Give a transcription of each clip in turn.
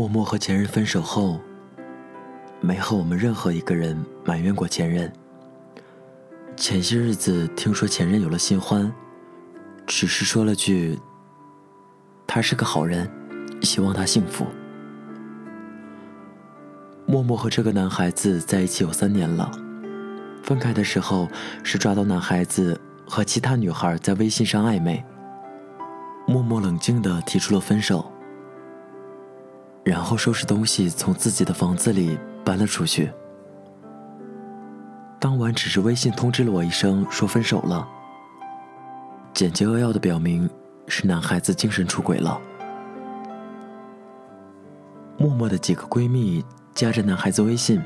默默和前任分手后，没和我们任何一个人埋怨过前任。前些日子听说前任有了新欢，只是说了句：“他是个好人，希望他幸福。”默默和这个男孩子在一起有三年了，分开的时候是抓到男孩子和其他女孩在微信上暧昧，默默冷静地提出了分手，然后收拾东西从自己的房子里搬了出去。当晚只是微信通知了我一声说分手了，简洁扼要的表明是男孩子精神出轨了。默默的几个闺蜜。加着男孩子微信，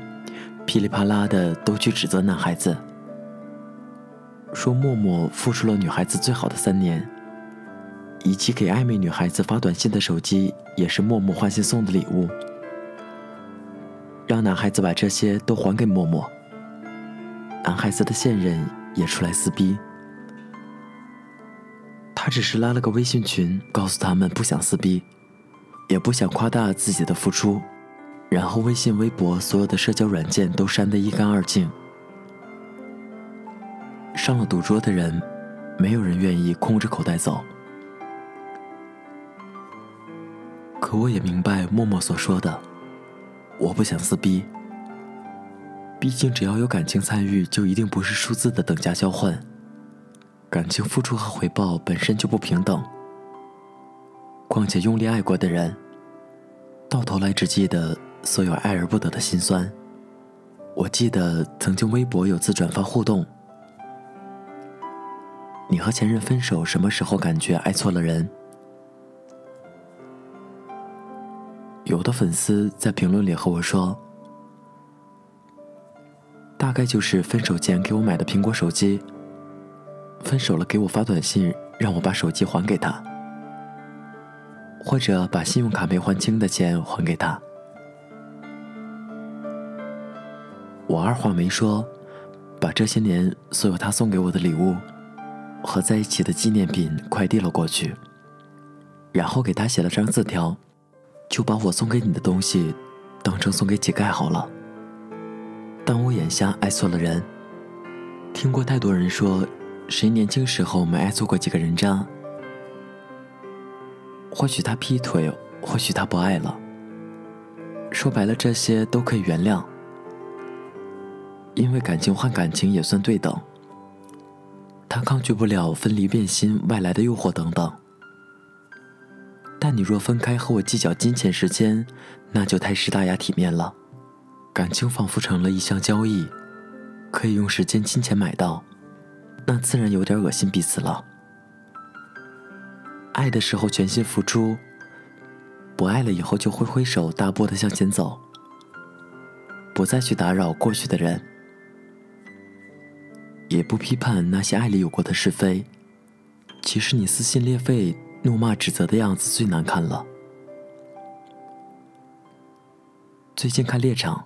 噼里啪啦的都去指责男孩子，说默默付出了女孩子最好的三年，以及给暧昧女孩子发短信的手机也是默默换心送的礼物，让男孩子把这些都还给默默。男孩子的现任也出来撕逼，他只是拉了个微信群，告诉他们不想撕逼，也不想夸大自己的付出。然后微信、微博所有的社交软件都删得一干二净。上了赌桌的人，没有人愿意空着口袋走。可我也明白默默所说的，我不想撕逼。毕竟只要有感情参与，就一定不是数字的等价交换。感情付出和回报本身就不平等。况且用力爱过的人，到头来只记得。所有爱而不得的心酸。我记得曾经微博有次转发互动：“你和前任分手什么时候感觉爱错了人？”有的粉丝在评论里和我说：“大概就是分手前给我买的苹果手机，分手了给我发短信让我把手机还给他，或者把信用卡没还清的钱还给他。”我二话没说，把这些年所有他送给我的礼物和在一起的纪念品快递了过去，然后给他写了张字条，就把我送给你的东西当成送给乞丐好了。但我眼下爱错了人，听过太多人说，谁年轻时候没爱错过几个人渣？或许他劈腿，或许他不爱了。说白了，这些都可以原谅。因为感情换感情也算对等，他抗拒不了分离变心、外来的诱惑等等。但你若分开和我计较金钱时间，那就太失大雅体面了。感情仿佛成了一项交易，可以用时间、金钱买到，那自然有点恶心彼此了。爱的时候全心付出，不爱了以后就挥挥手，大步的向前走，不再去打扰过去的人。也不批判那些爱里有过的是非，其实你撕心裂肺、怒骂指责的样子最难看了。最近看猎场，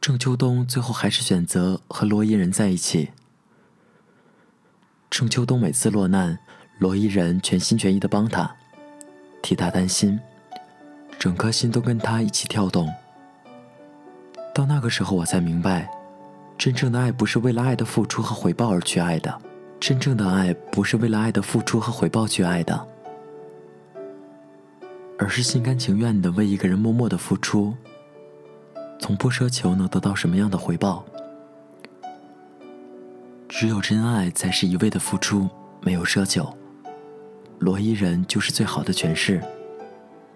郑秋冬最后还是选择和罗伊人在一起。郑秋冬每次落难，罗伊人全心全意的帮他，替他担心，整颗心都跟他一起跳动。到那个时候，我才明白。真正的爱不是为了爱的付出和回报而去爱的，真正的爱不是为了爱的付出和回报去爱的，而是心甘情愿的为一个人默默的付出，从不奢求能得到什么样的回报。只有真爱才是一味的付出，没有奢求。罗伊人就是最好的诠释。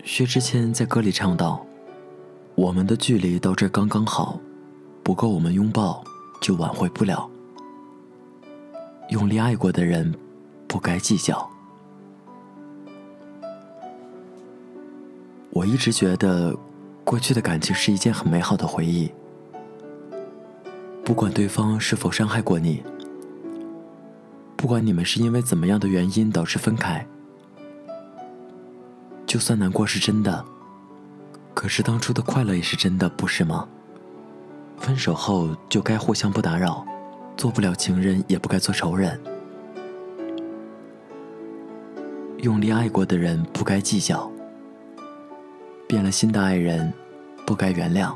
薛之谦在歌里唱道：“我们的距离到这刚刚好，不够我们拥抱。”就挽回不了。用力爱过的人，不该计较。我一直觉得，过去的感情是一件很美好的回忆。不管对方是否伤害过你，不管你们是因为怎么样的原因导致分开，就算难过是真的，可是当初的快乐也是真的，不是吗？分手后就该互相不打扰，做不了情人也不该做仇人。用力爱过的人不该计较，变了心的爱人，不该原谅；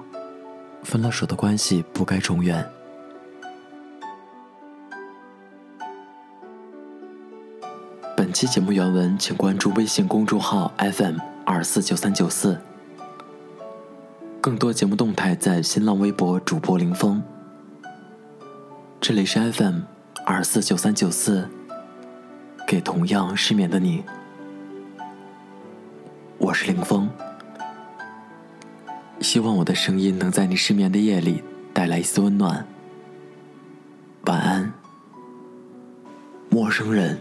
分了手的关系，不该重圆。本期节目原文，请关注微信公众号 FM 二四九三九四。更多节目动态在新浪微博主播林峰。这里是 FM 二四九三九四，给同样失眠的你，我是林峰。希望我的声音能在你失眠的夜里带来一丝温暖。晚安，陌生人。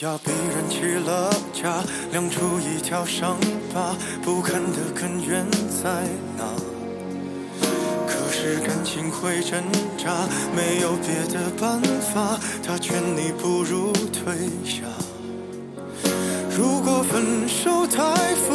要逼人起了家，亮出一条伤疤，不堪的根源在哪？可是感情会挣扎，没有别的办法，他劝你不如退下。如果分手太复